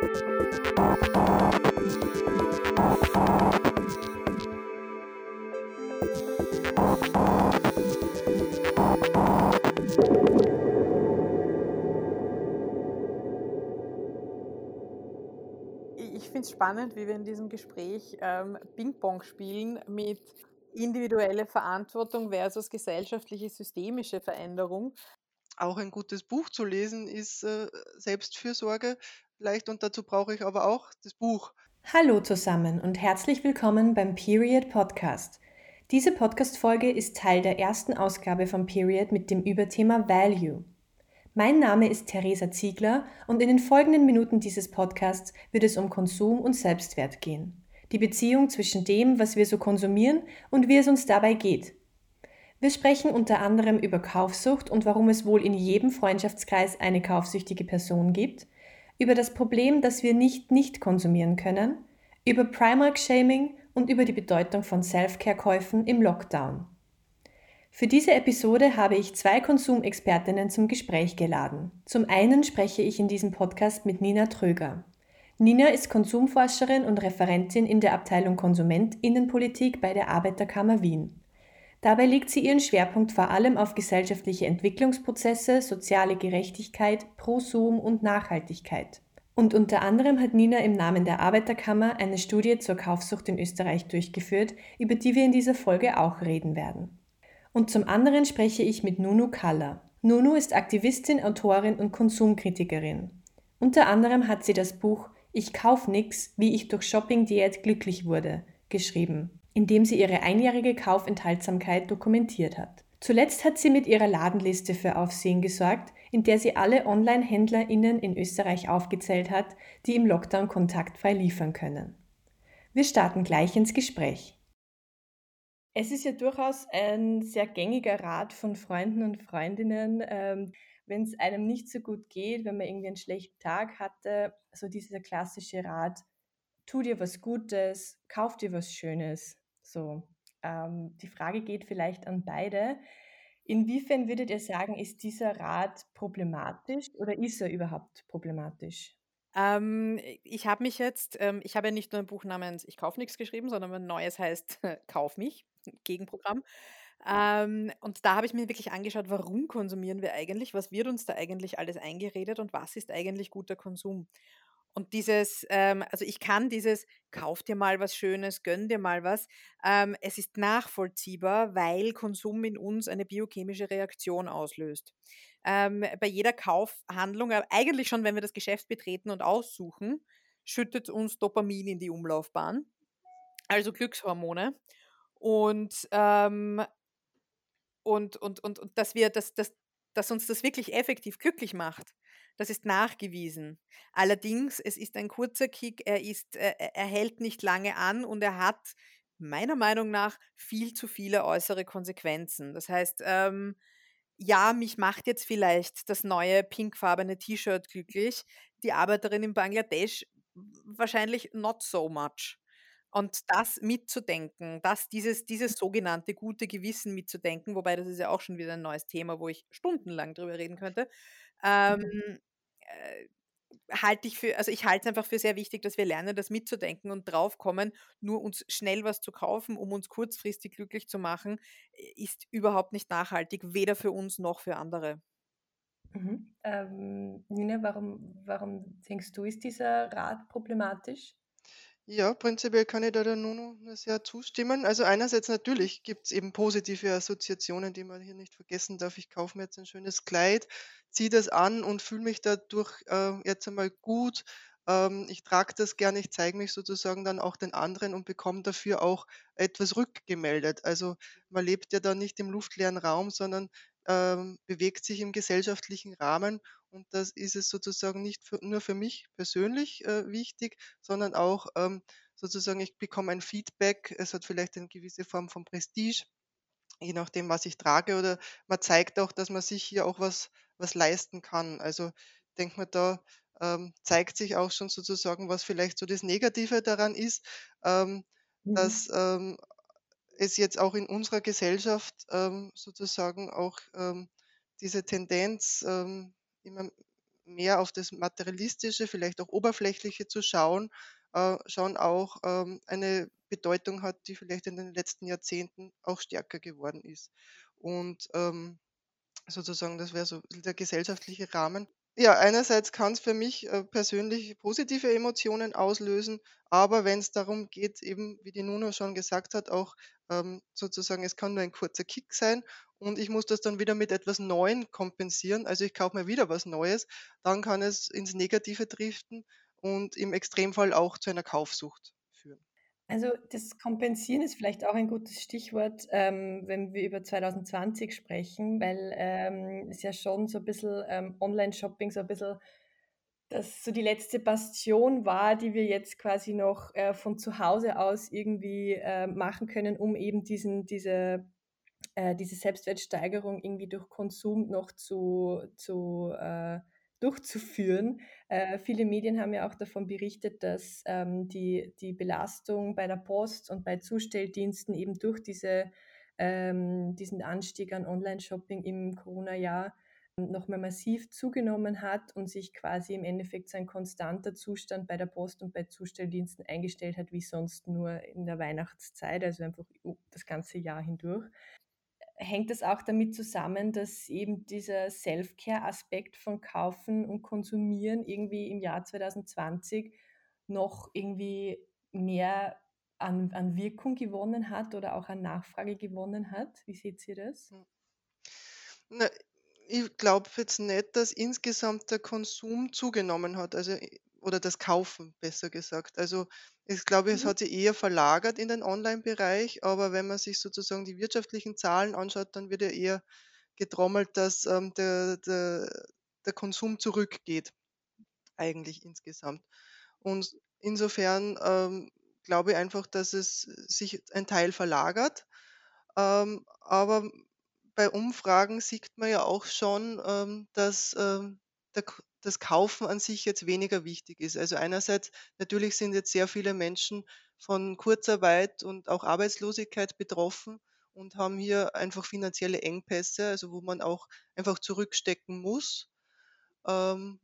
Ich finde es spannend, wie wir in diesem Gespräch ähm, Ping-Pong spielen mit individuelle Verantwortung versus gesellschaftliche systemische Veränderung. Auch ein gutes Buch zu lesen ist äh, Selbstfürsorge leicht und dazu brauche ich aber auch das Buch. Hallo zusammen und herzlich willkommen beim Period Podcast. Diese Podcast-Folge ist Teil der ersten Ausgabe von Period mit dem Überthema Value. Mein Name ist Theresa Ziegler und in den folgenden Minuten dieses Podcasts wird es um Konsum und Selbstwert gehen. Die Beziehung zwischen dem, was wir so konsumieren und wie es uns dabei geht. Wir sprechen unter anderem über Kaufsucht und warum es wohl in jedem Freundschaftskreis eine kaufsüchtige Person gibt, über das Problem, dass wir nicht nicht konsumieren können, über Primark-Shaming und über die Bedeutung von Self-Care-Käufen im Lockdown. Für diese Episode habe ich zwei Konsumexpertinnen zum Gespräch geladen. Zum einen spreche ich in diesem Podcast mit Nina Tröger. Nina ist Konsumforscherin und Referentin in der Abteilung Konsumentinnenpolitik bei der Arbeiterkammer Wien. Dabei legt sie ihren Schwerpunkt vor allem auf gesellschaftliche Entwicklungsprozesse, soziale Gerechtigkeit, Prosum und Nachhaltigkeit. Und unter anderem hat Nina im Namen der Arbeiterkammer eine Studie zur Kaufsucht in Österreich durchgeführt, über die wir in dieser Folge auch reden werden. Und zum anderen spreche ich mit Nunu Kalla. Nunu ist Aktivistin, Autorin und Konsumkritikerin. Unter anderem hat sie das Buch Ich kauf nix, wie ich durch Shopping-Diät glücklich wurde, geschrieben, in dem sie ihre einjährige Kaufenthaltsamkeit dokumentiert hat. Zuletzt hat sie mit ihrer Ladenliste für Aufsehen gesorgt, in der sie alle Online-HändlerInnen in Österreich aufgezählt hat, die im Lockdown kontaktfrei liefern können. Wir starten gleich ins Gespräch. Es ist ja durchaus ein sehr gängiger Rat von Freunden und Freundinnen, ähm, wenn es einem nicht so gut geht, wenn man irgendwie einen schlechten Tag hatte, so dieser klassische Rat, tu dir was Gutes, kauf dir was Schönes. So, ähm, die Frage geht vielleicht an beide. Inwiefern würdet ihr sagen, ist dieser Rat problematisch oder ist er überhaupt problematisch? Ähm, ich habe mich jetzt, ähm, ich habe ja nicht nur ein Buch namens Ich kauf nichts geschrieben, sondern ein neues heißt Kauf mich. Gegenprogramm. Ähm, und da habe ich mir wirklich angeschaut, warum konsumieren wir eigentlich, was wird uns da eigentlich alles eingeredet und was ist eigentlich guter Konsum. Und dieses, ähm, also ich kann dieses, kauf dir mal was Schönes, gönn dir mal was, ähm, es ist nachvollziehbar, weil Konsum in uns eine biochemische Reaktion auslöst. Ähm, bei jeder Kaufhandlung, äh, eigentlich schon, wenn wir das Geschäft betreten und aussuchen, schüttet uns Dopamin in die Umlaufbahn, also Glückshormone. Und, ähm, und, und, und, und dass wir, dass, dass, dass uns das wirklich effektiv glücklich macht. Das ist nachgewiesen. Allerdings, es ist ein kurzer Kick, er, ist, er, er hält nicht lange an und er hat meiner Meinung nach viel zu viele äußere Konsequenzen. Das heißt, ähm, ja, mich macht jetzt vielleicht das neue pinkfarbene T-Shirt glücklich, die Arbeiterin in Bangladesch wahrscheinlich not so much. Und das mitzudenken, dass dieses, dieses sogenannte gute Gewissen mitzudenken, wobei das ist ja auch schon wieder ein neues Thema, wo ich stundenlang drüber reden könnte, ähm, mhm. äh, halte ich für, also ich halte es einfach für sehr wichtig, dass wir lernen, das mitzudenken und draufkommen, nur uns schnell was zu kaufen, um uns kurzfristig glücklich zu machen, ist überhaupt nicht nachhaltig, weder für uns noch für andere. Mhm. Ähm, Nina, warum, warum denkst du, ist dieser Rat problematisch? Ja, prinzipiell kann ich da der Nuno nur sehr zustimmen. Also einerseits natürlich gibt es eben positive Assoziationen, die man hier nicht vergessen darf. Ich kaufe mir jetzt ein schönes Kleid, ziehe das an und fühle mich dadurch äh, jetzt einmal gut. Ähm, ich trage das gerne, ich zeige mich sozusagen dann auch den anderen und bekomme dafür auch etwas rückgemeldet. Also man lebt ja dann nicht im luftleeren Raum, sondern ähm, bewegt sich im gesellschaftlichen Rahmen und das ist es sozusagen nicht für, nur für mich persönlich äh, wichtig, sondern auch ähm, sozusagen, ich bekomme ein Feedback, es hat vielleicht eine gewisse Form von Prestige, je nachdem, was ich trage, oder man zeigt auch, dass man sich hier auch was, was leisten kann. Also denkt man da, ähm, zeigt sich auch schon sozusagen, was vielleicht so das Negative daran ist, ähm, mhm. dass ähm, es jetzt auch in unserer Gesellschaft ähm, sozusagen auch ähm, diese Tendenz ähm, immer mehr auf das Materialistische, vielleicht auch Oberflächliche zu schauen, äh, schon auch ähm, eine Bedeutung hat, die vielleicht in den letzten Jahrzehnten auch stärker geworden ist. Und ähm, sozusagen, das wäre so der gesellschaftliche Rahmen. Ja, einerseits kann es für mich äh, persönlich positive Emotionen auslösen, aber wenn es darum geht, eben, wie die Nuno schon gesagt hat, auch ähm, sozusagen, es kann nur ein kurzer Kick sein und ich muss das dann wieder mit etwas Neuem kompensieren. Also ich kaufe mir wieder was Neues, dann kann es ins Negative driften und im Extremfall auch zu einer Kaufsucht führen. Also das Kompensieren ist vielleicht auch ein gutes Stichwort, ähm, wenn wir über 2020 sprechen, weil ähm, es ja schon so ein bisschen ähm, Online-Shopping so ein bisschen das so die letzte Bastion war, die wir jetzt quasi noch äh, von zu Hause aus irgendwie äh, machen können, um eben diesen, diese, äh, diese Selbstwertsteigerung irgendwie durch Konsum noch zu, zu äh, durchzuführen. Äh, viele Medien haben ja auch davon berichtet, dass ähm, die, die Belastung bei der Post und bei Zustelldiensten eben durch diese, ähm, diesen Anstieg an Online-Shopping im Corona-Jahr nochmal massiv zugenommen hat und sich quasi im Endeffekt so ein konstanter Zustand bei der Post und bei Zustelldiensten eingestellt hat, wie sonst nur in der Weihnachtszeit, also einfach das ganze Jahr hindurch hängt es auch damit zusammen, dass eben dieser Self-Care-Aspekt von Kaufen und Konsumieren irgendwie im Jahr 2020 noch irgendwie mehr an, an Wirkung gewonnen hat oder auch an Nachfrage gewonnen hat? Wie seht ihr das? Hm. Na, ich glaube jetzt nicht, dass insgesamt der Konsum zugenommen hat. Also oder das Kaufen, besser gesagt. Also, ich glaube, es Mhm. hat sich eher verlagert in den Online-Bereich, aber wenn man sich sozusagen die wirtschaftlichen Zahlen anschaut, dann wird ja eher getrommelt, dass, ähm, der der der Konsum zurückgeht eigentlich insgesamt. Und insofern, ähm, glaube ich einfach, dass es sich ein Teil verlagert. Ähm, aber bei Umfragen sieht man ja auch schon, ähm, dass, ähm, der das Kaufen an sich jetzt weniger wichtig ist. Also einerseits, natürlich sind jetzt sehr viele Menschen von Kurzarbeit und auch Arbeitslosigkeit betroffen und haben hier einfach finanzielle Engpässe, also wo man auch einfach zurückstecken muss. Ähm,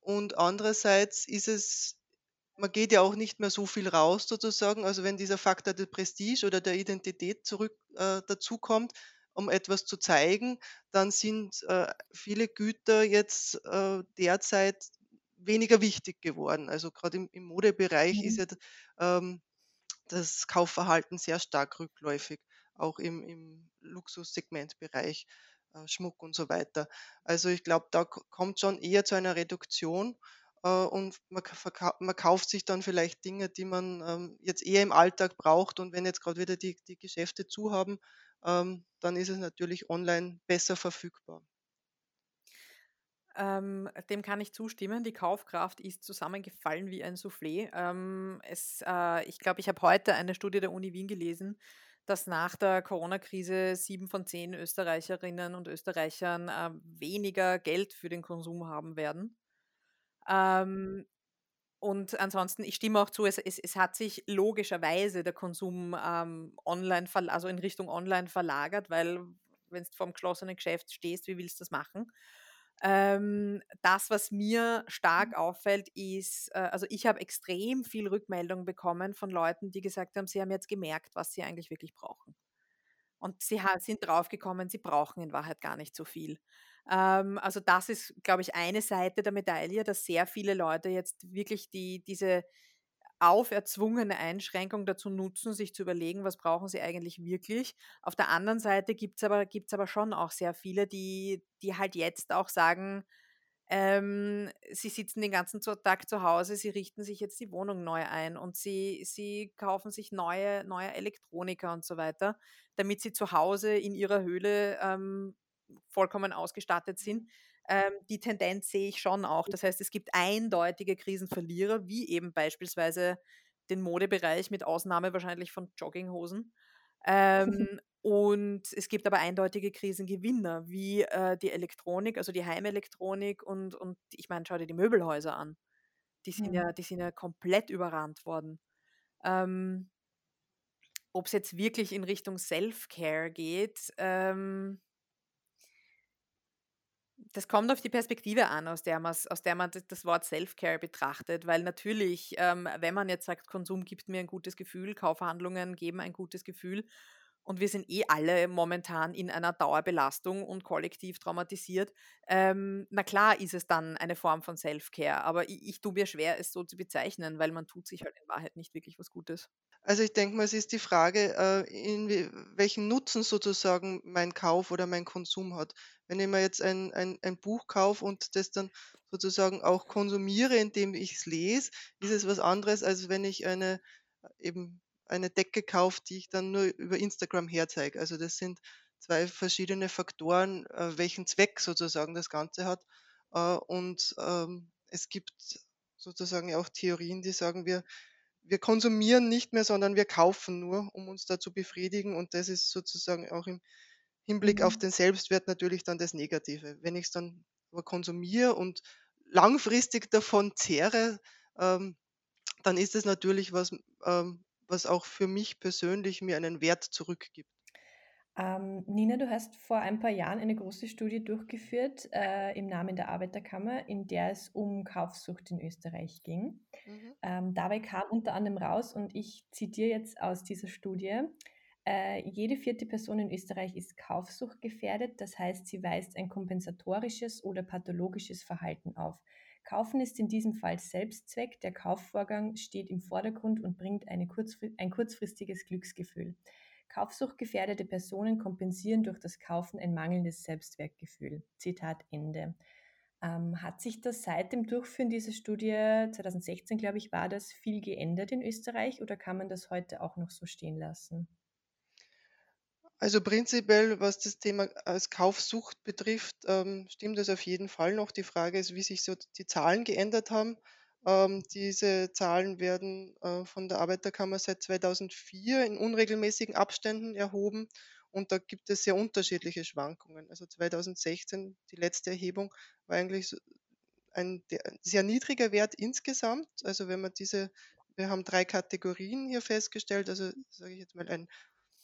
und andererseits ist es, man geht ja auch nicht mehr so viel raus sozusagen. Also wenn dieser Faktor der Prestige oder der Identität zurück äh, dazukommt, um etwas zu zeigen, dann sind äh, viele Güter jetzt äh, derzeit weniger wichtig geworden. Also gerade im, im Modebereich ist mhm. ja ähm, das Kaufverhalten sehr stark rückläufig, auch im, im Luxussegmentbereich, äh, Schmuck und so weiter. Also ich glaube, da kommt schon eher zu einer Reduktion äh, und man, man, kauft sich dann vielleicht Dinge, die man ähm, jetzt eher im Alltag braucht und wenn jetzt gerade wieder die, die Geschäfte zu haben, ähm, dann ist es natürlich online besser verfügbar. Ähm, dem kann ich zustimmen. Die Kaufkraft ist zusammengefallen wie ein Soufflé. Ähm, es, äh, ich glaube, ich habe heute eine Studie der Uni Wien gelesen, dass nach der Corona-Krise sieben von zehn Österreicherinnen und Österreichern äh, weniger Geld für den Konsum haben werden. Ähm, und ansonsten, ich stimme auch zu, es, es, es hat sich logischerweise der Konsum ähm, online, also in Richtung online verlagert, weil wenn du vor dem geschlossenen Geschäft stehst, wie willst du das machen? Ähm, das, was mir stark mhm. auffällt, ist, äh, also ich habe extrem viel Rückmeldung bekommen von Leuten, die gesagt haben, sie haben jetzt gemerkt, was sie eigentlich wirklich brauchen. Und sie sind draufgekommen, sie brauchen in Wahrheit gar nicht so viel. Ähm, also das ist, glaube ich, eine Seite der Medaille, dass sehr viele Leute jetzt wirklich die, diese auferzwungene Einschränkung dazu nutzen, sich zu überlegen, was brauchen sie eigentlich wirklich. Auf der anderen Seite gibt es aber, gibt's aber schon auch sehr viele, die, die halt jetzt auch sagen, ähm, sie sitzen den ganzen Tag zu Hause, sie richten sich jetzt die Wohnung neu ein und sie, sie kaufen sich neue, neue Elektroniker und so weiter, damit sie zu Hause in ihrer Höhle ähm, vollkommen ausgestattet sind. Ähm, die Tendenz sehe ich schon auch. Das heißt, es gibt eindeutige Krisenverlierer, wie eben beispielsweise den Modebereich mit Ausnahme wahrscheinlich von Jogginghosen. Ähm, und es gibt aber eindeutige Krisengewinner, wie äh, die Elektronik, also die Heimelektronik und, und ich meine, schau dir die Möbelhäuser an. Die sind, mhm. ja, die sind ja komplett überrannt worden. Ähm, Ob es jetzt wirklich in Richtung Self-Care geht, ähm, das kommt auf die Perspektive an, aus der, aus der man das Wort Self-Care betrachtet, weil natürlich, ähm, wenn man jetzt sagt, Konsum gibt mir ein gutes Gefühl, Kaufhandlungen geben ein gutes Gefühl und wir sind eh alle momentan in einer Dauerbelastung und kollektiv traumatisiert, ähm, na klar ist es dann eine Form von Self-Care, aber ich, ich tue mir schwer, es so zu bezeichnen, weil man tut sich halt in Wahrheit nicht wirklich was Gutes. Also ich denke mal, es ist die Frage, äh, in welchen Nutzen sozusagen mein Kauf oder mein Konsum hat. Wenn ich mir jetzt ein, ein, ein Buch kaufe und das dann sozusagen auch konsumiere, indem ich es lese, ist es was anderes, als wenn ich eine eben eine Decke kaufe, die ich dann nur über Instagram herzeige. Also das sind zwei verschiedene Faktoren, äh, welchen Zweck sozusagen das Ganze hat. Äh, und ähm, es gibt sozusagen auch Theorien, die sagen, wir wir konsumieren nicht mehr, sondern wir kaufen nur, um uns da zu befriedigen. Und das ist sozusagen auch im Hinblick auf mhm. den Selbstwert natürlich dann das Negative. Wenn ich es dann aber konsumiere und langfristig davon zehre, ähm, dann ist es natürlich was, ähm, was auch für mich persönlich mir einen Wert zurückgibt. Ähm, Nina, du hast vor ein paar Jahren eine große Studie durchgeführt äh, im Namen der Arbeiterkammer, in der es um Kaufsucht in Österreich ging. Mhm. Ähm, dabei kam unter anderem raus, und ich zitiere jetzt aus dieser Studie, äh, jede vierte Person in Österreich ist kaufsuchtgefährdet, das heißt, sie weist ein kompensatorisches oder pathologisches Verhalten auf. Kaufen ist in diesem Fall Selbstzweck, der Kaufvorgang steht im Vordergrund und bringt kurzfri ein kurzfristiges Glücksgefühl. Kaufsuchtgefährdete Personen kompensieren durch das Kaufen ein mangelndes Selbstwertgefühl. Zitat Ende. Ähm, hat sich das seit dem Durchführen dieser Studie, 2016 glaube ich, war das viel geändert in Österreich oder kann man das heute auch noch so stehen lassen? Also prinzipiell, was das Thema als Kaufsucht betrifft, ähm, stimmt das auf jeden Fall noch. Die Frage ist, wie sich so die Zahlen geändert haben. Ähm, diese Zahlen werden äh, von der Arbeiterkammer seit 2004 in unregelmäßigen Abständen erhoben und da gibt es sehr unterschiedliche Schwankungen. Also 2016, die letzte Erhebung, war eigentlich ein sehr niedriger Wert insgesamt. Also wenn man diese, wir haben drei Kategorien hier festgestellt, also sage ich jetzt mal ein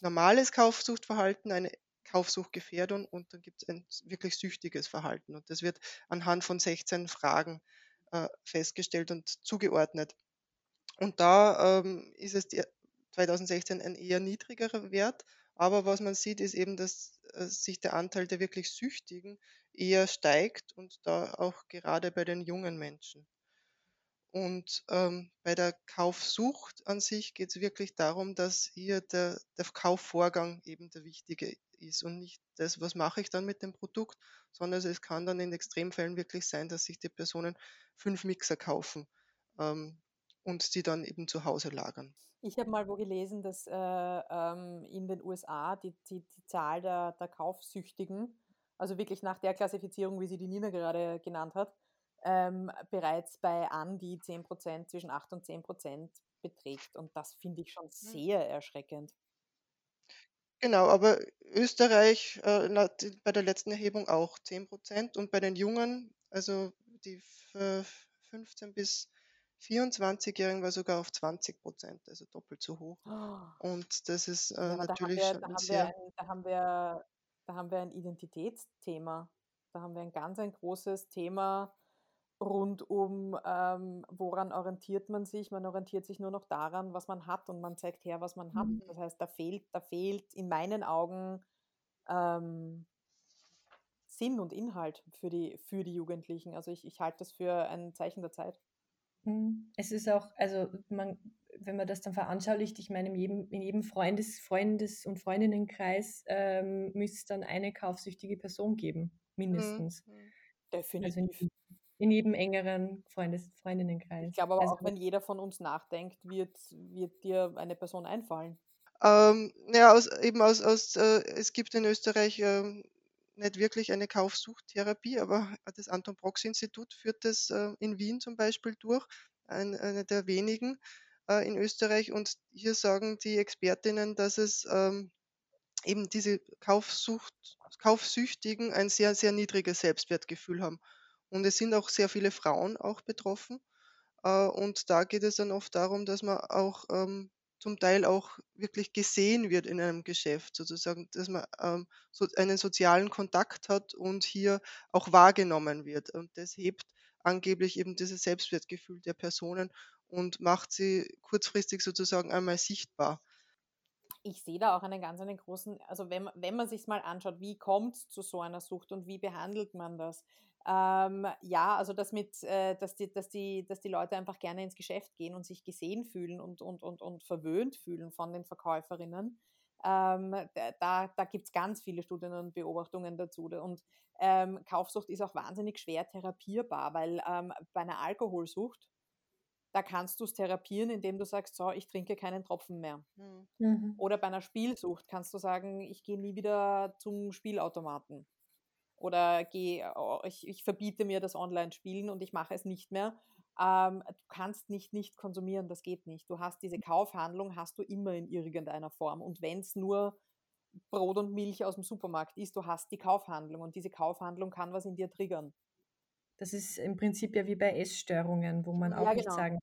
normales Kaufsuchtverhalten, eine Kaufsuchtgefährdung und dann gibt es ein wirklich süchtiges Verhalten. Und das wird anhand von 16 Fragen äh, festgestellt und zugeordnet. Und da ähm, ist es 2016 ein eher niedrigerer Wert. Aber was man sieht, ist eben, dass äh, sich der Anteil der wirklich Süchtigen eher steigt und da auch gerade bei den jungen Menschen. Und ähm, bei der Kaufsucht an sich geht es wirklich darum, dass hier der, der Kaufvorgang eben der wichtige ist und nicht das, was mache ich dann mit dem Produkt, sondern es kann dann in Extremfällen wirklich sein, dass sich die Personen fünf Mixer kaufen ähm, und die dann eben zu Hause lagern. Ich habe mal wo gelesen, dass äh, ähm, in den USA die, die, die Zahl der, der Kaufsüchtigen, also wirklich nach der Klassifizierung, wie sie die Nina gerade genannt hat, ähm, bereits bei an die 10 Prozent, zwischen 8 und 10 Prozent beträgt. Und das finde ich schon hm. sehr erschreckend. Genau, aber Österreich äh, bei der letzten Erhebung auch 10 Prozent und bei den Jungen, also die 15 bis 24-Jährigen war sogar auf 20 Prozent, also doppelt so hoch. Oh. Und das ist äh, ja, natürlich da haben, wir, da, haben wir ein, da, haben wir, da haben wir ein Identitätsthema. Da haben wir ein ganz ein großes Thema rund um, ähm, woran orientiert man sich? Man orientiert sich nur noch daran, was man hat und man zeigt her, was man hat. Mhm. Das heißt, da fehlt, da fehlt in meinen Augen ähm, Sinn und Inhalt für die, für die Jugendlichen. Also ich, ich halte das für ein Zeichen der Zeit. Mhm. Es ist auch, also man, wenn man das dann veranschaulicht, ich meine, in jedem, in jedem Freundes-, Freundes- und Freundinnenkreis ähm, müsste es dann eine kaufsüchtige Person geben, mindestens. Mhm. Definitiv. Also in jedem engeren Freundes Freundinnenkreis. Ich glaube aber also, auch, wenn jeder von uns nachdenkt, wird, wird dir eine Person einfallen. Ähm, ja, aus, eben aus, aus äh, es gibt in Österreich äh, nicht wirklich eine Kaufsuchttherapie, aber das Anton Brox Institut führt das äh, in Wien zum Beispiel durch, ein, eine der wenigen äh, in Österreich. Und hier sagen die Expertinnen, dass es ähm, eben diese Kaufsucht, Kaufsüchtigen ein sehr, sehr niedriges Selbstwertgefühl haben. Und es sind auch sehr viele Frauen auch betroffen. Äh, und da geht es dann oft darum, dass man auch ähm, zum Teil auch wirklich gesehen wird in einem Geschäft, sozusagen, dass man ähm, einen sozialen Kontakt hat und hier auch wahrgenommen wird. Und das hebt angeblich eben dieses Selbstwertgefühl der Personen und macht sie kurzfristig sozusagen einmal sichtbar. Ich sehe da auch einen ganz einen großen, also wenn, wenn man sich mal anschaut, wie kommt es zu so einer Sucht und wie behandelt man das? Ähm, ja, also das mit, äh, dass, die, dass, die, dass die Leute einfach gerne ins Geschäft gehen und sich gesehen fühlen und, und, und, und verwöhnt fühlen von den Verkäuferinnen. Ähm, da da gibt es ganz viele Studien und Beobachtungen dazu. Und ähm, Kaufsucht ist auch wahnsinnig schwer therapierbar, weil ähm, bei einer Alkoholsucht, da kannst du es therapieren, indem du sagst, so, ich trinke keinen Tropfen mehr. Mhm. mhm. Oder bei einer Spielsucht kannst du sagen, ich gehe nie wieder zum Spielautomaten oder geh, oh, ich, ich verbiete mir das Online-Spielen und ich mache es nicht mehr. Ähm, du kannst nicht nicht konsumieren, das geht nicht. Du hast diese Kaufhandlung, hast du immer in irgendeiner Form. Und wenn es nur Brot und Milch aus dem Supermarkt ist, du hast die Kaufhandlung und diese Kaufhandlung kann was in dir triggern. Das ist im Prinzip ja wie bei Essstörungen, wo man auch ja, nicht genau. sagen,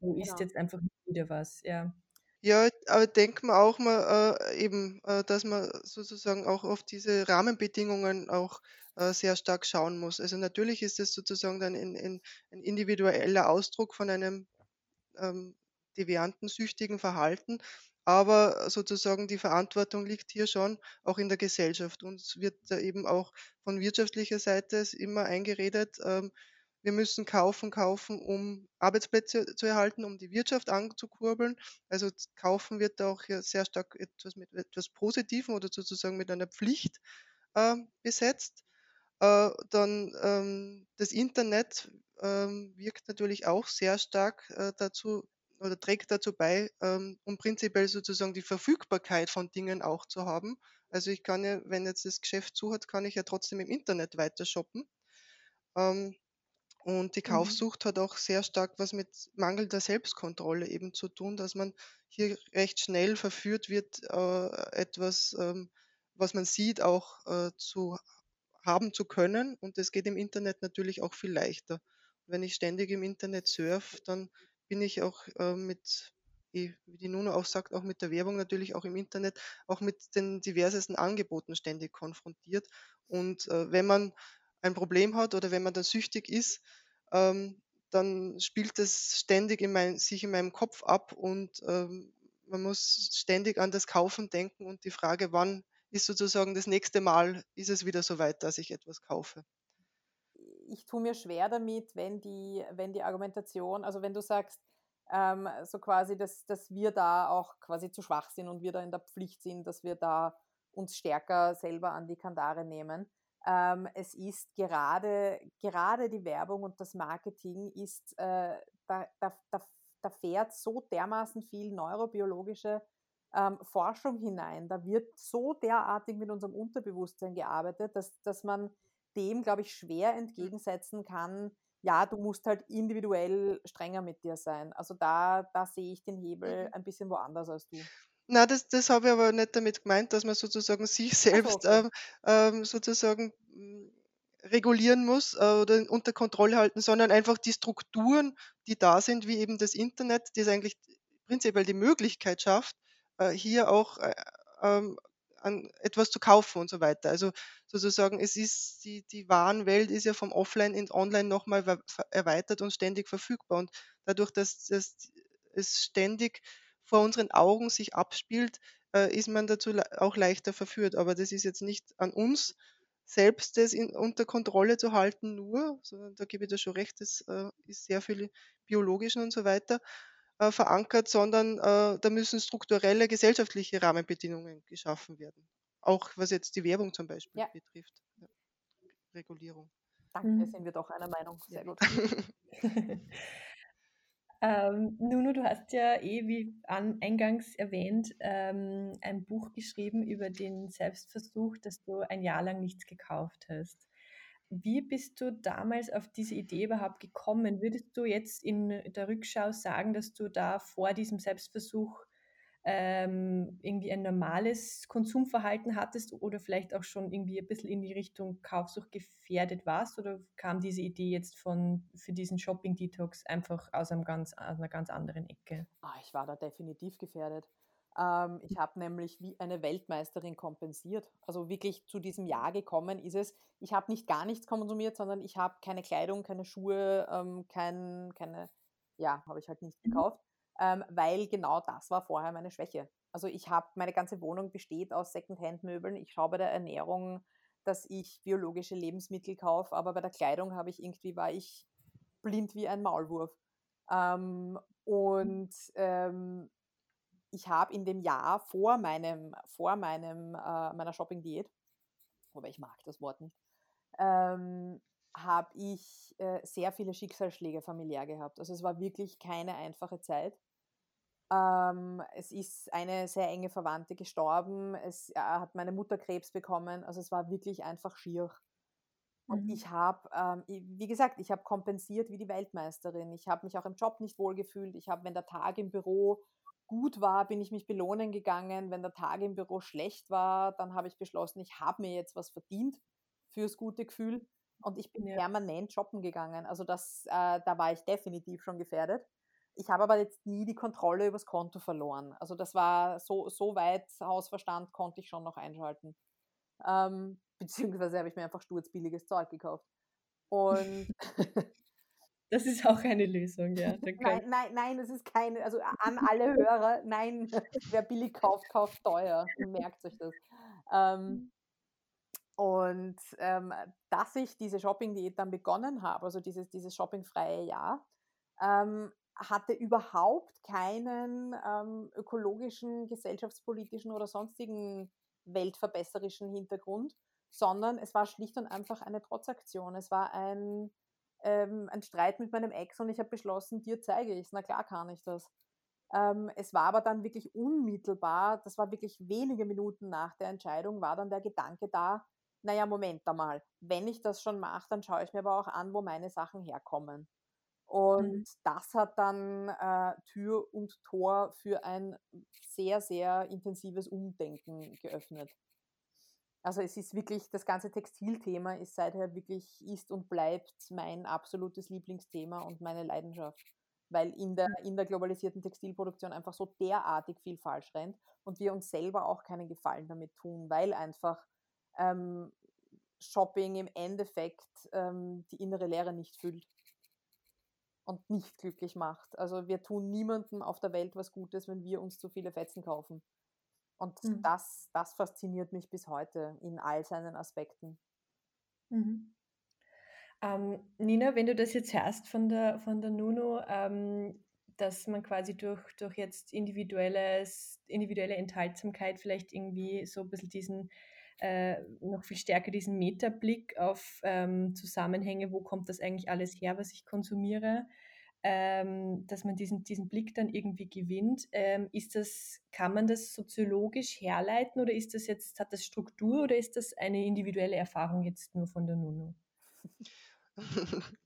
du isst genau. jetzt einfach wieder was, ja. Ja, aber denkt man auch mal äh, eben, äh, dass man sozusagen auch auf diese Rahmenbedingungen auch äh, sehr stark schauen muss. Also natürlich ist es sozusagen dann ein, ein, ein individueller Ausdruck von einem ähm, devianten, süchtigen Verhalten, aber sozusagen die Verantwortung liegt hier schon auch in der Gesellschaft. Und es wird da eben auch von wirtschaftlicher Seite immer eingeredet, ähm, wir müssen kaufen, kaufen, um Arbeitsplätze zu erhalten, um die Wirtschaft anzukurbeln. Also kaufen wird auch sehr stark etwas mit etwas Positivem oder sozusagen mit einer Pflicht äh, besetzt. Äh, dann ähm, das Internet ähm, wirkt natürlich auch sehr stark äh, dazu oder trägt dazu bei, ähm, um prinzipiell sozusagen die Verfügbarkeit von Dingen auch zu haben. Also ich kann ja, wenn jetzt das Geschäft zu hat, kann ich ja trotzdem im Internet weiter shoppen. Ähm, und die Mhm. Kaufsucht hat auch sehr stark was mit mangelnder Selbstkontrolle eben zu tun, dass man hier recht schnell verführt wird, äh, etwas, ähm, was man sieht, auch äh, zu haben zu können. Und das geht im Internet natürlich auch viel leichter. Wenn ich ständig im Internet surfe, dann bin ich auch äh, mit, wie die Nuno auch sagt, auch mit der Werbung natürlich auch im Internet, auch mit den diversesten Angeboten ständig konfrontiert. Und äh, wenn man ein Problem hat oder wenn man dann süchtig ist, ähm, dann spielt das ständig in mein, sich in meinem Kopf ab und ähm, man muss ständig an das Kaufen denken und die Frage, wann ist sozusagen das nächste Mal, ist es wieder so weit, dass ich etwas kaufe. Ich tue mir schwer damit, wenn die, wenn die Argumentation, also wenn du sagst, ähm, so quasi, dass, dass wir da auch quasi zu schwach sind und wir da in der Pflicht sind, dass wir da uns stärker selber an die Kandare nehmen. Ähm, es ist gerade, gerade die Werbung und das Marketing ist, äh, da, da, da, da fährt so dermaßen viel neurobiologische ähm, Forschung hinein. Da wird so derartig mit unserem Unterbewusstsein gearbeitet, dass, dass man dem, glaube ich, schwer hm. entgegensetzen kann, ja, du musst halt individuell strenger mit dir sein. Also da, da sehe ich den Hebel mhm. ein bisschen woanders als du. Na, das das habe ich aber nicht damit gemeint, dass man sozusagen sich selbst, okay. ähm, ähm, sozusagen, hm, regulieren muss, äh, oder unter Kontrolle halten, sondern einfach die Strukturen, die da sind, wie eben das Internet, das eigentlich prinzipiell die Möglichkeit schafft, äh, hier auch, äh, ähm, an etwas zu kaufen und so weiter. Also, sozusagen, es ist die die Warenwelt ist ja vom Offline ins Online nochmal erweitert und ständig verfügbar. Und dadurch, dass dass es ständig vor unseren Augen sich abspielt, äh, ist man dazu auch leichter verführt. Aber das ist jetzt nicht an uns selbst, das in, unter Kontrolle zu halten, nur, sondern da gebe ich dir schon recht, das äh, ist sehr viel biologisch und so weiter äh, verankert, sondern da müssen strukturelle gesellschaftliche Rahmenbedingungen geschaffen werden. Auch was jetzt die Werbung zum Beispiel ja. betrifft. Ja. Regulierung. Danke, mhm. sind wir doch einer Meinung. Sehr gut. Ähm, Nuno, du hast ja eh, wie an, eingangs erwähnt, ähm, ein Buch geschrieben über den Selbstversuch, dass du ein Jahr lang nichts gekauft hast. Wie bist du damals auf diese Idee überhaupt gekommen? Würdest du jetzt in der Rückschau sagen, dass du da vor diesem Selbstversuch ähm, irgendwie ein normales Konsumverhalten hattest oder vielleicht auch schon irgendwie ein bisschen in die Richtung Kaufsucht gefährdet warst? Oder kam diese Idee jetzt von für diesen Shopping-Detox einfach aus, einem ganz, aus einer ganz anderen Ecke? Ah, ich war da definitiv gefährdet. Ähm, ich habe nämlich wie eine Weltmeisterin kompensiert. Also wirklich zu diesem Jahr gekommen ist es. Ich habe nicht gar nichts konsumiert, sondern ich habe keine Kleidung, keine Schuhe, ähm, kein, keine, ja, habe ich halt nicht Mhm. gekauft ähm, weil genau das war vorher meine Schwäche. Also ich habe, meine ganze Wohnung besteht aus Secondhand-Möbeln. Ich schaue bei der Ernährung, dass ich biologische Lebensmittel kaufe, aber bei der Kleidung habe ich irgendwie, war ich blind wie ein Maulwurf. Ähm, und ähm, ich habe in dem Jahr vor meinem, vor meinem, äh, meiner Shopping-Diät, wobei ich mag das Wort nicht, ähm, habe ich äh, sehr viele Schicksalsschläge familiär gehabt. Also es war wirklich keine einfache Zeit. Ähm, es ist eine sehr enge Verwandte gestorben. Es äh, hat meine Mutter Krebs bekommen. Also es war wirklich einfach schier. Und Mhm. ich habe, ähm, wie gesagt, ich habe kompensiert wie die Weltmeisterin. Ich habe mich auch im Job nicht wohlgefühlt. Ich habe, wenn der Tag im Büro gut war, bin ich mich belohnen gegangen. Wenn der Tag im Büro schlecht war, dann habe ich beschlossen, ich habe mir jetzt was verdient fürs gute Gefühl. Und ich bin Ja. permanent shoppen gegangen. Also das, äh, da war ich definitiv schon gefährdet. Ich habe aber jetzt nie die Kontrolle übers Konto verloren. Also das war so, so weit Hausverstand konnte ich schon noch einschalten. Ähm, beziehungsweise habe ich mir einfach sturzbilliges Zeug gekauft. Und Das ist auch eine Lösung, ja. Nein, nein, nein, das ist keine, also an alle Hörer, nein, wer billig kauft, kauft teuer. Merkt euch das. Ähm, und ähm, dass ich diese Shopping-Diät dann begonnen habe, also dieses, dieses shoppingfreie Jahr, ähm, hatte überhaupt keinen ähm, ökologischen, gesellschaftspolitischen oder sonstigen weltverbesserischen Hintergrund, sondern es war schlicht und einfach eine Trotzaktion. Es war ein, ähm, ein Streit mit meinem Ex und ich habe beschlossen, dir zeige ich es. Na klar kann ich das. Ähm, es war aber dann wirklich unmittelbar, das war wirklich wenige Minuten nach der Entscheidung, war dann der Gedanke da, naja, Moment einmal, wenn ich das schon mache, dann schaue ich mir aber auch an, wo meine Sachen herkommen. Und Mhm. das hat dann äh, Tür und Tor für ein sehr, sehr intensives Umdenken geöffnet. Also es ist wirklich, das ganze Textilthema ist seither wirklich, ist und bleibt mein absolutes Lieblingsthema und meine Leidenschaft. Weil in der, in der globalisierten Textilproduktion einfach so derartig viel falsch rennt und wir uns selber auch keinen Gefallen damit tun, weil einfach ähm, Shopping im Endeffekt ähm, die innere Leere nicht füllt und nicht glücklich macht. Also wir tun niemandem auf der Welt was Gutes, wenn wir uns zu viele Fetzen kaufen. Und Mhm. das, das fasziniert mich bis heute in all seinen Aspekten. Mhm. Ähm, Nina, wenn du das jetzt hörst von der, von der Nuno, ähm, dass man quasi durch, durch jetzt individuelles, individuelle Enthaltsamkeit vielleicht irgendwie so ein bisschen diesen, äh, noch viel stärker diesen Metablick auf ähm, Zusammenhänge, wo kommt das eigentlich alles her, was ich konsumiere, ähm, dass man diesen, diesen Blick dann irgendwie gewinnt. Ähm, ist das, kann man das soziologisch herleiten oder ist das jetzt, hat das Struktur oder ist das eine individuelle Erfahrung jetzt nur von der Nuno?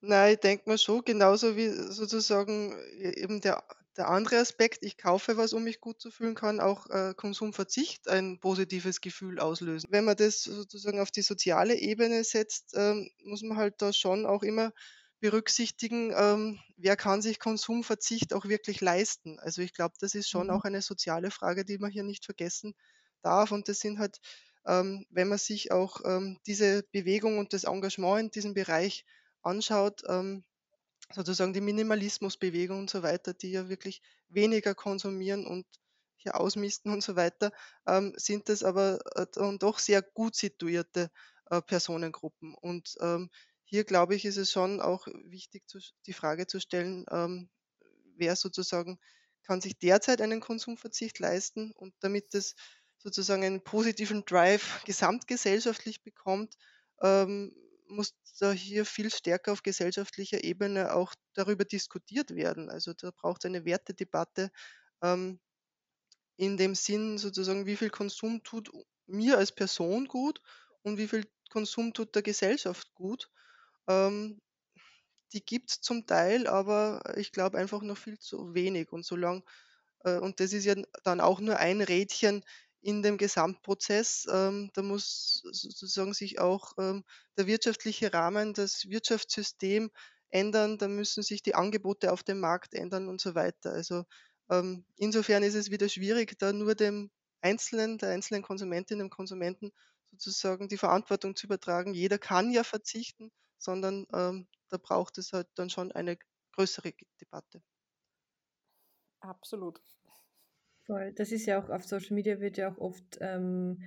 Nein, ich denke mir schon, genauso wie sozusagen e eben der der andere Aspekt, ich kaufe was, um mich gut zu fühlen, kann auch, äh, Konsumverzicht ein positives Gefühl auslösen. Wenn man das sozusagen auf die soziale Ebene setzt, ähm, muss man halt da schon auch immer berücksichtigen, ähm, wer kann sich Konsumverzicht auch wirklich leisten. Also, ich glaube, das ist schon Mhm. auch eine soziale Frage, die man hier nicht vergessen darf. Und das sind halt, ähm, wenn man sich auch, ähm, diese Bewegung und das Engagement in diesem Bereich anschaut, ähm, sozusagen die Minimalismusbewegung und so weiter, die ja wirklich weniger konsumieren und hier ausmisten und so weiter, ähm, sind das aber, äh, dann doch sehr gut situierte, äh, Personengruppen. Und, ähm, hier glaube ich, ist es schon auch wichtig zu die Frage zu stellen, ähm, wer sozusagen kann sich derzeit einen Konsumverzicht leisten und damit es sozusagen einen positiven Drive gesamtgesellschaftlich bekommt, ähm, muss da hier viel stärker auf gesellschaftlicher Ebene auch darüber diskutiert werden. Also, da braucht's eine Wertedebatte, ähm, in dem Sinn sozusagen, wie viel Konsum tut mir als Person gut und wie viel Konsum tut der Gesellschaft gut. Ähm, die gibt's zum Teil, aber ich glaube einfach noch viel zu wenig. Und solange Äh, und das ist ja dann auch nur ein Rädchen in dem Gesamtprozess. Ähm, da muss sozusagen sich auch ähm, der wirtschaftliche Rahmen, das Wirtschaftssystem ändern, da müssen sich die Angebote auf dem Markt ändern und so weiter. Also ähm, insofern ist es wieder schwierig, da nur dem Einzelnen, der einzelnen Konsumentinnen und Konsumenten sozusagen die Verantwortung zu übertragen. Jeder kann ja verzichten, sondern ähm, da braucht es halt dann schon eine größere Debatte. Absolut. Voll. Das ist ja auch auf Social Media wird ja auch oft ähm,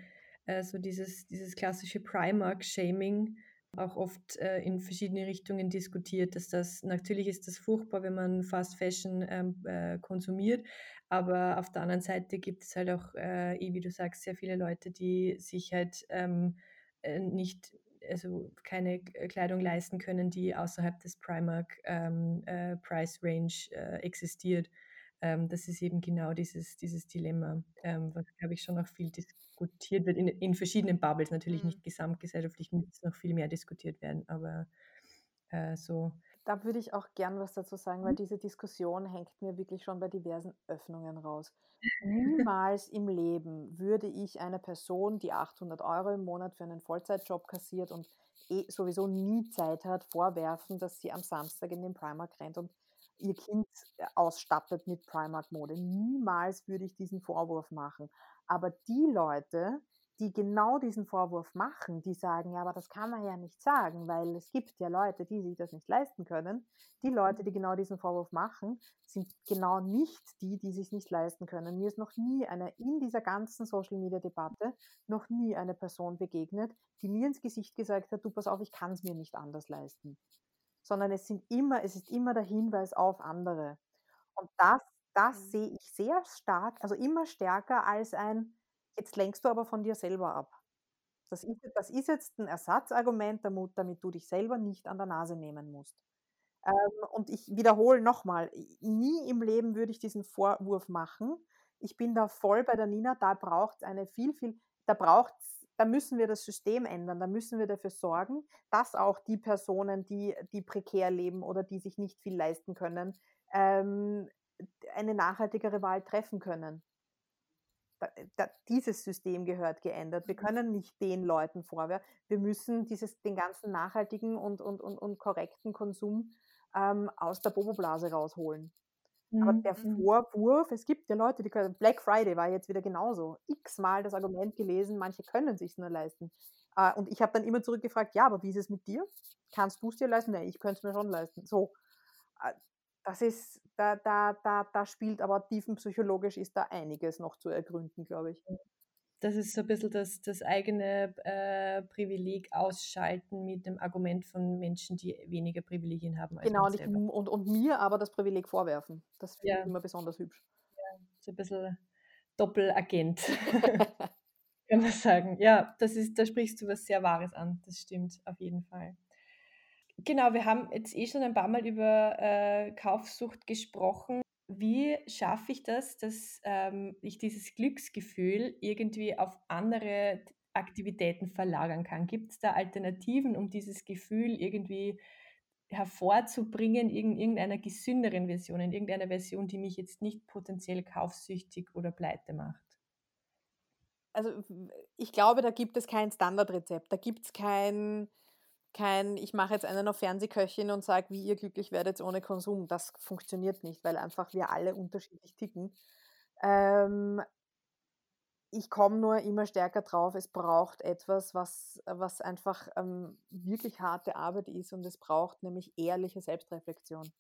äh, so dieses, dieses klassische Primark-Shaming auch oft äh, in verschiedene Richtungen diskutiert, dass das natürlich ist das furchtbar, wenn man Fast Fashion ähm, äh, konsumiert, aber auf der anderen Seite gibt es halt auch, äh, eh, wie du sagst, sehr viele Leute, die sich halt ähm, äh, nicht also keine Kleidung leisten können, die außerhalb des Primark ähm, äh, Price Range äh, existiert. Ähm, das ist eben genau dieses, dieses Dilemma, ähm, was, glaube ich, schon noch viel diskutiert wird, in, in verschiedenen Bubbles, natürlich mhm. nicht gesamtgesellschaftlich, muss noch viel mehr diskutiert werden, aber äh, so. Da würde ich auch gern was dazu sagen, weil mhm. diese Diskussion hängt mir wirklich schon bei diversen Öffnungen raus. Niemals im Leben würde ich einer Person, die 800 Euro im Monat für einen Vollzeitjob kassiert und eh sowieso nie Zeit hat, vorwerfen, dass sie am Samstag in den Primark rennt und ihr Kind äh, ausstattet mit Primark-Mode. Niemals würde ich diesen Vorwurf machen. Aber die Leute, die genau diesen Vorwurf machen, die sagen, ja, aber das kann man ja nicht sagen, weil es gibt ja Leute, die sich das nicht leisten können. Die Leute, die genau diesen Vorwurf machen, sind genau nicht die, die sich nicht leisten können. Mir ist noch nie eine, in dieser ganzen Social-Media-Debatte, noch nie eine Person begegnet, die mir ins Gesicht gesagt hat, du pass auf, ich kann es mir nicht anders leisten sondern es sind immer, es ist immer der Hinweis auf andere. Und das, das mhm. sehe ich sehr stark, also immer stärker als ein, jetzt lenkst du aber von dir selber ab. Das ist, das ist jetzt ein Ersatzargument, damit, damit du dich selber nicht an der Nase nehmen musst. Ähm, und ich wiederhole nochmal, nie im Leben würde ich diesen Vorwurf machen. Ich bin da voll bei der Nina, da braucht es eine viel, viel, da braucht es da müssen wir das System ändern, da müssen wir dafür sorgen, dass auch die Personen, die, die prekär leben oder die sich nicht viel leisten können, ähm, eine nachhaltigere Wahl treffen können. Da, da, dieses System gehört geändert. Wir mhm. können nicht den Leuten vorwerfen. Wir müssen dieses, den ganzen nachhaltigen und, und, und, und korrekten Konsum ähm, aus der Boboblase rausholen. Aber der mhm, mhm. Vorwurf, es gibt ja Leute, die können, Black Friday war jetzt wieder genauso. X-mal das Argument gelesen, manche können sich nur leisten. Äh, und ich habe dann immer zurückgefragt, ja, aber wie ist es mit dir? Kannst du es dir leisten? Nein, ich könnte es mir schon leisten. So, äh, das ist, da, da, da, da spielt aber tiefenpsychologisch ist da einiges noch zu ergründen, glaube ich das ist so ein bisschen das, das eigene äh, Privileg ausschalten mit dem Argument von Menschen, die weniger Privilegien haben. Als genau, und, ich, und, und, mir aber das Privileg vorwerfen. Das finde ja. ich immer besonders hübsch. Ja, so ein bisschen Doppelagent, kann man sagen. Ja, das ist, da sprichst du was sehr Wahres an. Das stimmt auf jeden Fall. Genau, wir haben jetzt eh schon ein paar Mal über äh, Kaufsucht gesprochen wie schaffe ich das, dass ähm, ich dieses Glücksgefühl irgendwie auf andere Aktivitäten verlagern kann? Gibt es da Alternativen, um dieses Gefühl irgendwie hervorzubringen in irgendeiner gesünderen Version, in irgendeiner Version, die mich jetzt nicht potenziell kaufsüchtig oder pleite macht? Also ich glaube, da gibt es kein Standardrezept. Da gibt es kein, kein, ich mache jetzt einen auf Fernsehköchin und sage, wie ihr glücklich werdet ohne Konsum. Das funktioniert nicht, weil einfach wir alle unterschiedlich ticken. Ähm, ich komme nur immer stärker drauf, es braucht etwas, was, was einfach ähm, wirklich harte Arbeit ist und es braucht nämlich ehrliche Selbstreflexion.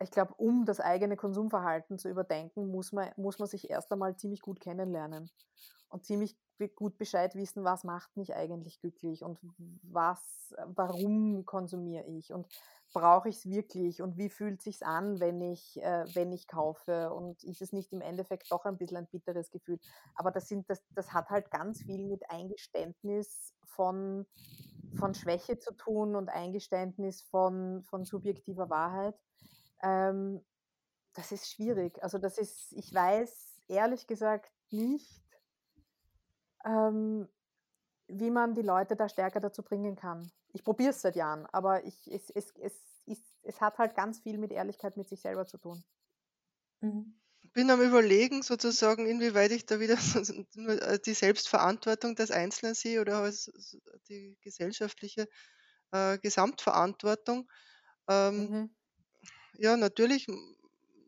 Ich glaube, um das eigene Konsumverhalten zu überdenken, muss man, muss man sich erst einmal ziemlich gut kennenlernen und ziemlich gut Bescheid wissen, was macht mich eigentlich glücklich und was, warum konsumiere ich und brauche ich es wirklich und wie fühlt sich an, wenn ich, äh, wenn ich kaufe und ist es nicht im Endeffekt doch ein bisschen ein bitteres Gefühl. Aber das sind, das, das hat halt ganz viel mit Eingeständnis von, von Schwäche zu tun und Eingeständnis von, von subjektiver Wahrheit. Ähm, das ist schwierig. Also das ist, ich weiß ehrlich gesagt nicht, ähm, wie man die Leute da stärker dazu bringen kann. Ich probiere es seit Jahren, aber ich, es, es, es, es, es hat halt ganz viel mit Ehrlichkeit mit sich selber zu tun. Mhm. bin am Überlegen sozusagen, inwieweit ich da wieder äh, die Selbstverantwortung des Einzelnen sehe oder die gesellschaftliche, äh, Gesamtverantwortung. Ähm, Mhm. ja, natürlich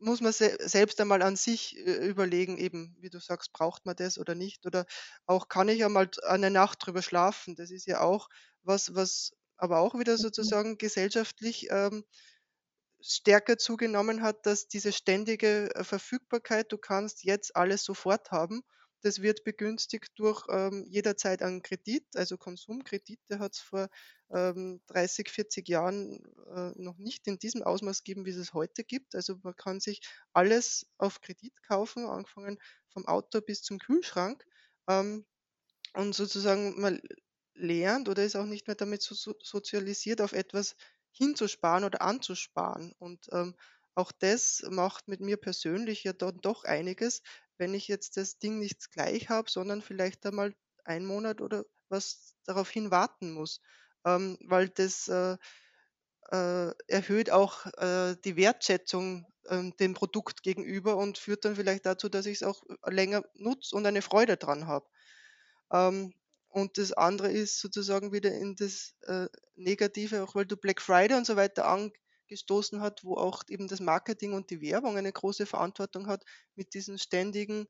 muss man se selbst einmal an sich, äh, überlegen, eben, wie du sagst, braucht man das oder nicht? Oder auch kann ich einmal eine Nacht drüber schlafen? Das ist ja auch was, was aber auch wieder Mhm. sozusagen gesellschaftlich, ähm, stärker zugenommen hat, dass diese ständige, äh, Verfügbarkeit du kannst jetzt alles sofort haben. Das wird begünstigt durch, ähm, jederzeit einen Kredit, also Konsumkredit, der hat's vor, ähm, 30, 40 Jahren, äh, noch nicht in diesem Ausmaß gegeben, wie es es heute gibt. Also, man kann sich alles auf Kredit kaufen, angefangen vom Auto bis zum Kühlschrank. Ähm, und sozusagen man lernt oder ist auch nicht mehr damit so so sozialisiert, auf etwas hinzusparen oder anzusparen. Und, ähm, auch das macht mit mir persönlich ja dann doch einiges, wenn ich jetzt das Ding nicht gleich habe, sondern vielleicht einmal einen Monat oder was daraufhin warten muss. Ähm, weil das, äh, äh, erhöht auch, äh, die Wertschätzung, ähm, dem Produkt gegenüber und führt dann vielleicht dazu, dass ich es auch, länger nutze und eine Freude dran habe. Ähm, und das andere ist sozusagen wieder in das, äh, Negative, auch weil du Black Friday und so weiter angestoßen hat, wo auch eben das Marketing und die Werbung eine große Verantwortung hat mit diesen ständigen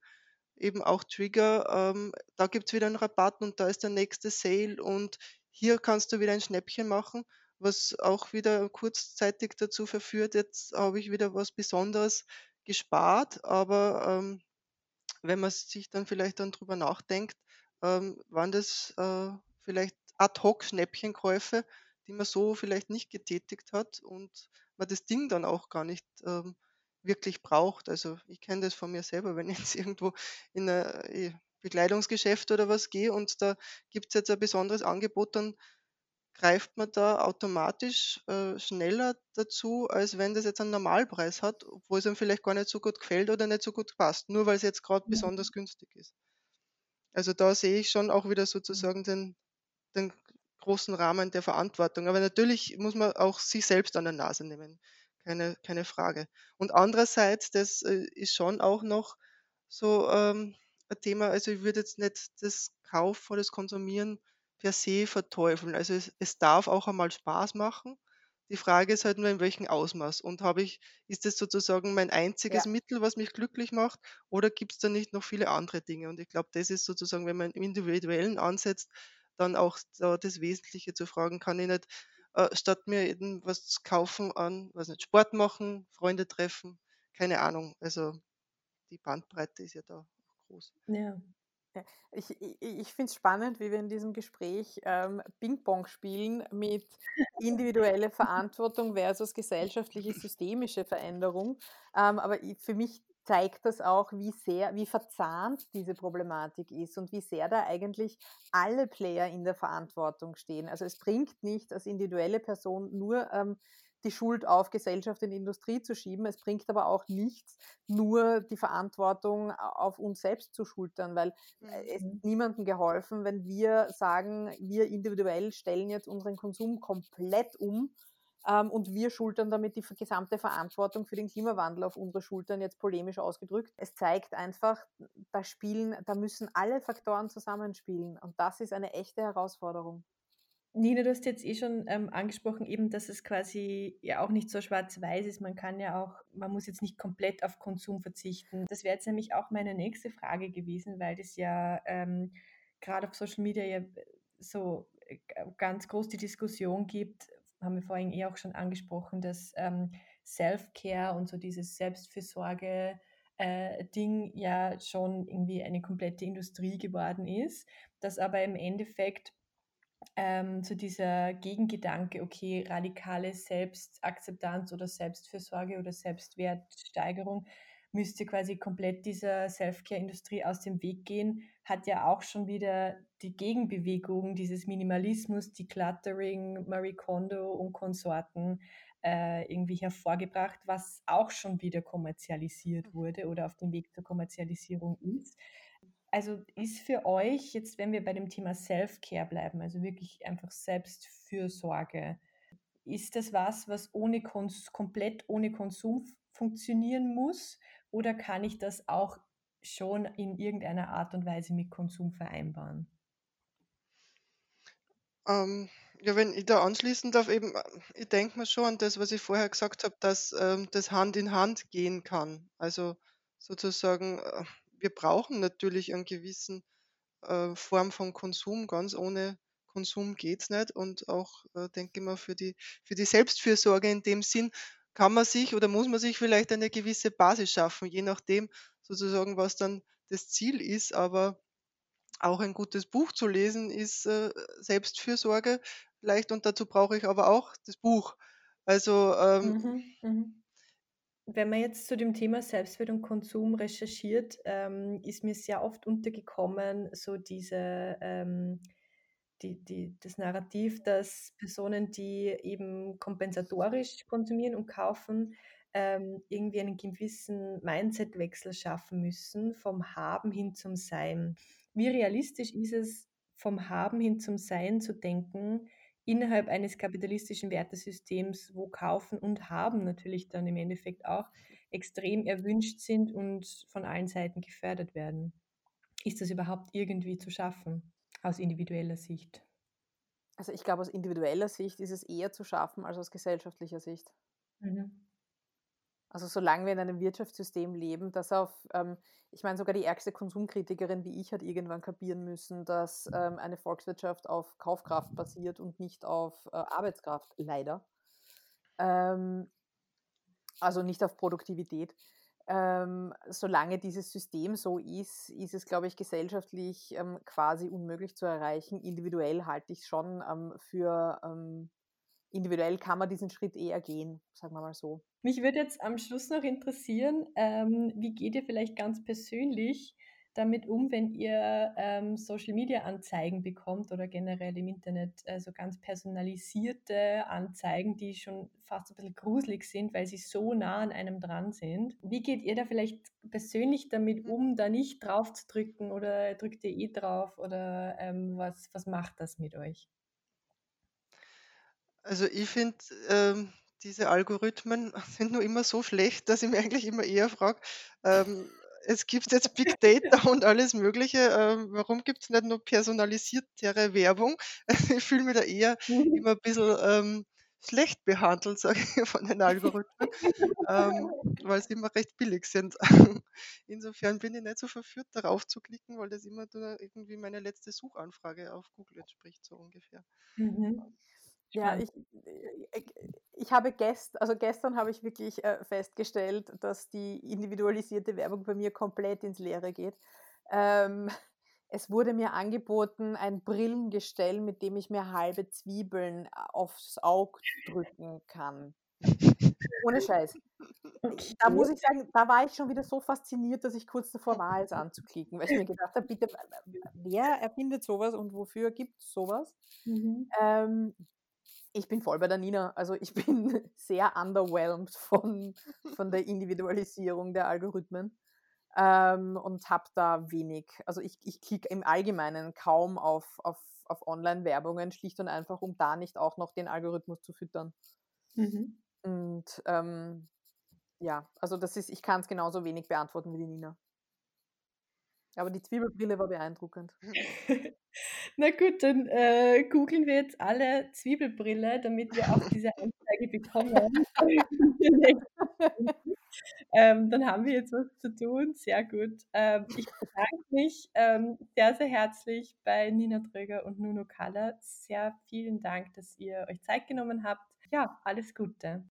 eben auch Trigger, ähm, da gibt's wieder 'n Rabatt und da ist der nächste Sale und hier kannst du wieder ein Schnäppchen machen, was auch wieder kurzzeitig dazu verführt, jetzt habe ich wieder was Besonderes gespart, aber, ähm, wenn man sich dann vielleicht dann drüber nachdenkt, ähm, waren das, äh, vielleicht Ad-hoc-Schnäppchenkäufe, die man so vielleicht nicht getätigt hat und man das Ding dann auch gar nicht, ähm, wirklich braucht. Also, ich kenne das von mir selber, wenn ich jetzt irgendwo in 'n, äh, Bekleidungsgeschäft oder was gehe und da gibt's jetzt ein besonderes Angebot, dann greift man da automatisch, äh, schneller dazu, als wenn das jetzt einen Normalpreis hat, obwohl es einem vielleicht gar nicht so gut gefällt oder nicht so gut passt, nur weil es jetzt gerade Mhm. besonders günstig ist. Also, da sehe ich schon auch wieder Mhm. sozusagen den den großen Rahmen der Verantwortung. Aber natürlich muss man auch sich selbst an der Nase nehmen, keine keine Frage. Und andererseits, das, äh, ist schon auch noch so, ähm, ein Thema also, ich würde jetzt nicht das Kaufen oder das Konsumieren per se verteufeln. Also, es es darf auch einmal Spaß machen. Die Frage ist halt nur, in welchem Ausmaß und habe ich ist das sozusagen mein einziges Ja. Mittel, was mich glücklich macht, oder gibt's da nicht noch viele andere Dinge? Und ich glaube, das ist sozusagen, wenn man im Individuellen ansetzt, dann auch da das Wesentliche zu fragen, kann ich nicht, äh, statt mir irgendwas kaufen an weiß nicht, Sport machen, Freunde treffen, keine Ahnung. Also, die Bandbreite ist ja da groß. Ja. Ich i i ich finde es spannend, wie wir in diesem Gespräch, ähm, Ping-Pong spielen mit individuelle Verantwortung versus gesellschaftliche systemische Veränderung. Ähm, aber i für mich zeigt das auch, wie sehr wie verzahnt diese Problematik ist und wie sehr da eigentlich alle Player in der Verantwortung stehen. Also, es bringt nicht als individuelle Person nur, ähm, die Schuld auf Gesellschaft und Industrie zu schieben. Es bringt aber auch nichts, nur die Verantwortung a auf uns selbst zu schultern, weil äh, es Mhm. niemandem geholfen, wenn wir sagen, wir individuell stellen jetzt unseren Konsum komplett um, und wir schultern damit die gesamte Verantwortung für den Klimawandel auf unsere Schultern, jetzt polemisch ausgedrückt. Es zeigt einfach, da spielen da müssen alle Faktoren zusammenspielen und das ist eine echte Herausforderung. Nina, du hast jetzt eh schon ähm, angesprochen, eben, dass es quasi ja auch nicht so schwarz-weiß ist. Man kann ja auch, man muss jetzt nicht komplett auf Konsum verzichten. Das wäre jetzt nämlich auch meine nächste Frage gewesen, weil das ja ähm, gerade auf Social Media ja so äh, ganz groß die Diskussion gibt, haben wir vorhin eh auch schon angesprochen, dass ähm, Self-Care und so dieses Selbstfürsorge äh, Ding ja schon irgendwie eine komplette Industrie geworden ist, dass aber im Endeffekt ähm, zu dieser Gegengedanke, okay, radikale Selbstakzeptanz oder Selbstfürsorge oder Selbstwertsteigerung müsste quasi komplett dieser Self-Care-Industrie aus dem Weg gehen, hat ja auch schon wieder die Gegenbewegung dieses Minimalismus, Decluttering, Marie Kondo und Konsorten äh, irgendwie hervorgebracht, was auch schon wieder kommerzialisiert Mhm. wurde oder auf dem Weg zur Kommerzialisierung ist. Also ist für euch jetzt, wenn wir bei dem Thema Self-Care bleiben, also wirklich einfach Selbstfürsorge, ist das was, was ohne Kons komplett ohne Konsum funktionieren muss? Oder kann ich das auch schon in irgendeiner Art und Weise mit Konsum vereinbaren? Ähm, ja, wenn ich da anschließen darf, eben, äh, ich denke mir schon an das, was ich vorher gesagt habe, dass ähm, das Hand in Hand gehen kann. Also sozusagen, äh, wir brauchen natürlich einen gewissen äh, Form von Konsum. Ganz ohne Konsum geht es nicht. Und auch, äh, denke ich mal, für die, für die Selbstfürsorge in dem Sinn kann man sich oder muss man sich vielleicht eine gewisse Basis schaffen, je nachdem sozusagen, was dann das Ziel ist. Aber auch ein gutes Buch zu lesen ist äh, Selbstfürsorge leicht und dazu brauche ich aber auch das Buch. Also ähm, Mhm, mhm. Wenn man jetzt zu dem Thema Selbstwert und Konsum recherchiert, ähm, ist mir sehr oft untergekommen, so diese, ähm, die, die, das Narrativ, dass Personen, die eben kompensatorisch konsumieren und kaufen, ähm, irgendwie einen gewissen Mindsetwechsel schaffen müssen, vom Haben hin zum Sein. Wie realistisch ist es, vom Haben hin zum Sein zu denken, innerhalb eines kapitalistischen Wertesystems, wo Kaufen und Haben natürlich dann im Endeffekt auch extrem erwünscht sind und von allen Seiten gefördert werden? Ist das überhaupt irgendwie zu schaffen aus individueller Sicht? Also ich glaube, aus individueller Sicht ist es eher zu schaffen als aus gesellschaftlicher Sicht. Mhm. Also solange wir in einem Wirtschaftssystem leben, das auf, ähm, ich meine, sogar die ärgste Konsumkritikerin wie ich hat irgendwann kapieren müssen, dass ähm, eine Volkswirtschaft auf Kaufkraft basiert und nicht auf äh, Arbeitskraft, leider. Ähm, also nicht auf Produktivität. Ähm, solange dieses System so ist, ist es, glaube ich, gesellschaftlich ähm, quasi unmöglich zu erreichen. Individuell halte ich es schon ähm, für ähm, individuell kann man diesen Schritt eher gehen, sagen wir mal so. Mich würde jetzt am Schluss noch interessieren, ähm, wie geht ihr vielleicht ganz persönlich damit um, wenn ihr ähm, Social-Media-Anzeigen bekommt oder generell im Internet also ganz personalisierte Anzeigen, die schon fast ein bisschen gruselig sind, weil sie so nah an einem dran sind. Wie geht ihr da vielleicht persönlich damit um, da nicht drauf zu drücken oder drückt ihr eh drauf oder ähm, was, was macht das mit euch? Also ich finde, ähm, diese Algorithmen sind nur immer so schlecht, dass ich mich eigentlich immer eher frage, ähm, es gibt jetzt Big Data und alles Mögliche, ähm, warum gibt es nicht nur personalisiertere Werbung? Ich fühle mich da eher Mhm. immer ein bisschen ähm, schlecht behandelt, sage ich, von den Algorithmen, ähm, weil sie immer recht billig sind. Insofern bin ich nicht so verführt, darauf zu klicken, weil das immer irgendwie meine letzte Suchanfrage auf Google entspricht, so ungefähr. Mhm. Ja, ich, äh, ich habe gest, also gestern habe ich wirklich äh, festgestellt, dass die individualisierte Werbung bei mir komplett ins Leere geht. Ähm, es wurde mir angeboten, ein Brillengestell, mit dem ich mir halbe Zwiebeln äh, aufs Auge drücken kann. Ohne Scheiß. Da muss ich sagen, da war ich schon wieder so fasziniert, dass ich kurz davor war, es anzuklicken, weil ich mir gedacht habe, bitte, wer erfindet sowas und wofür gibt es sowas? Mhm. Ähm, ich bin voll bei der Nina. Also ich bin sehr underwhelmed von, von der Individualisierung der Algorithmen ähm, und habe da wenig. Also ich, ich klicke im Allgemeinen kaum auf, auf, auf Online-Werbungen, schlicht und einfach, um da nicht auch noch den Algorithmus zu füttern. Mhm. Und ähm, ja, also das ist, ich kann es genauso wenig beantworten wie die Nina. Aber die Zwiebelbrille war beeindruckend. Na gut, dann äh, googeln wir jetzt alle Zwiebelbrille, damit wir auch diese Anzeige bekommen. ähm, dann haben wir jetzt was zu tun. Sehr gut. Ähm, ich bedanke mich ähm, sehr, sehr herzlich bei Nina Tröger und Nuno Kaller. Sehr vielen Dank, dass ihr euch Zeit genommen habt. Ja, alles Gute.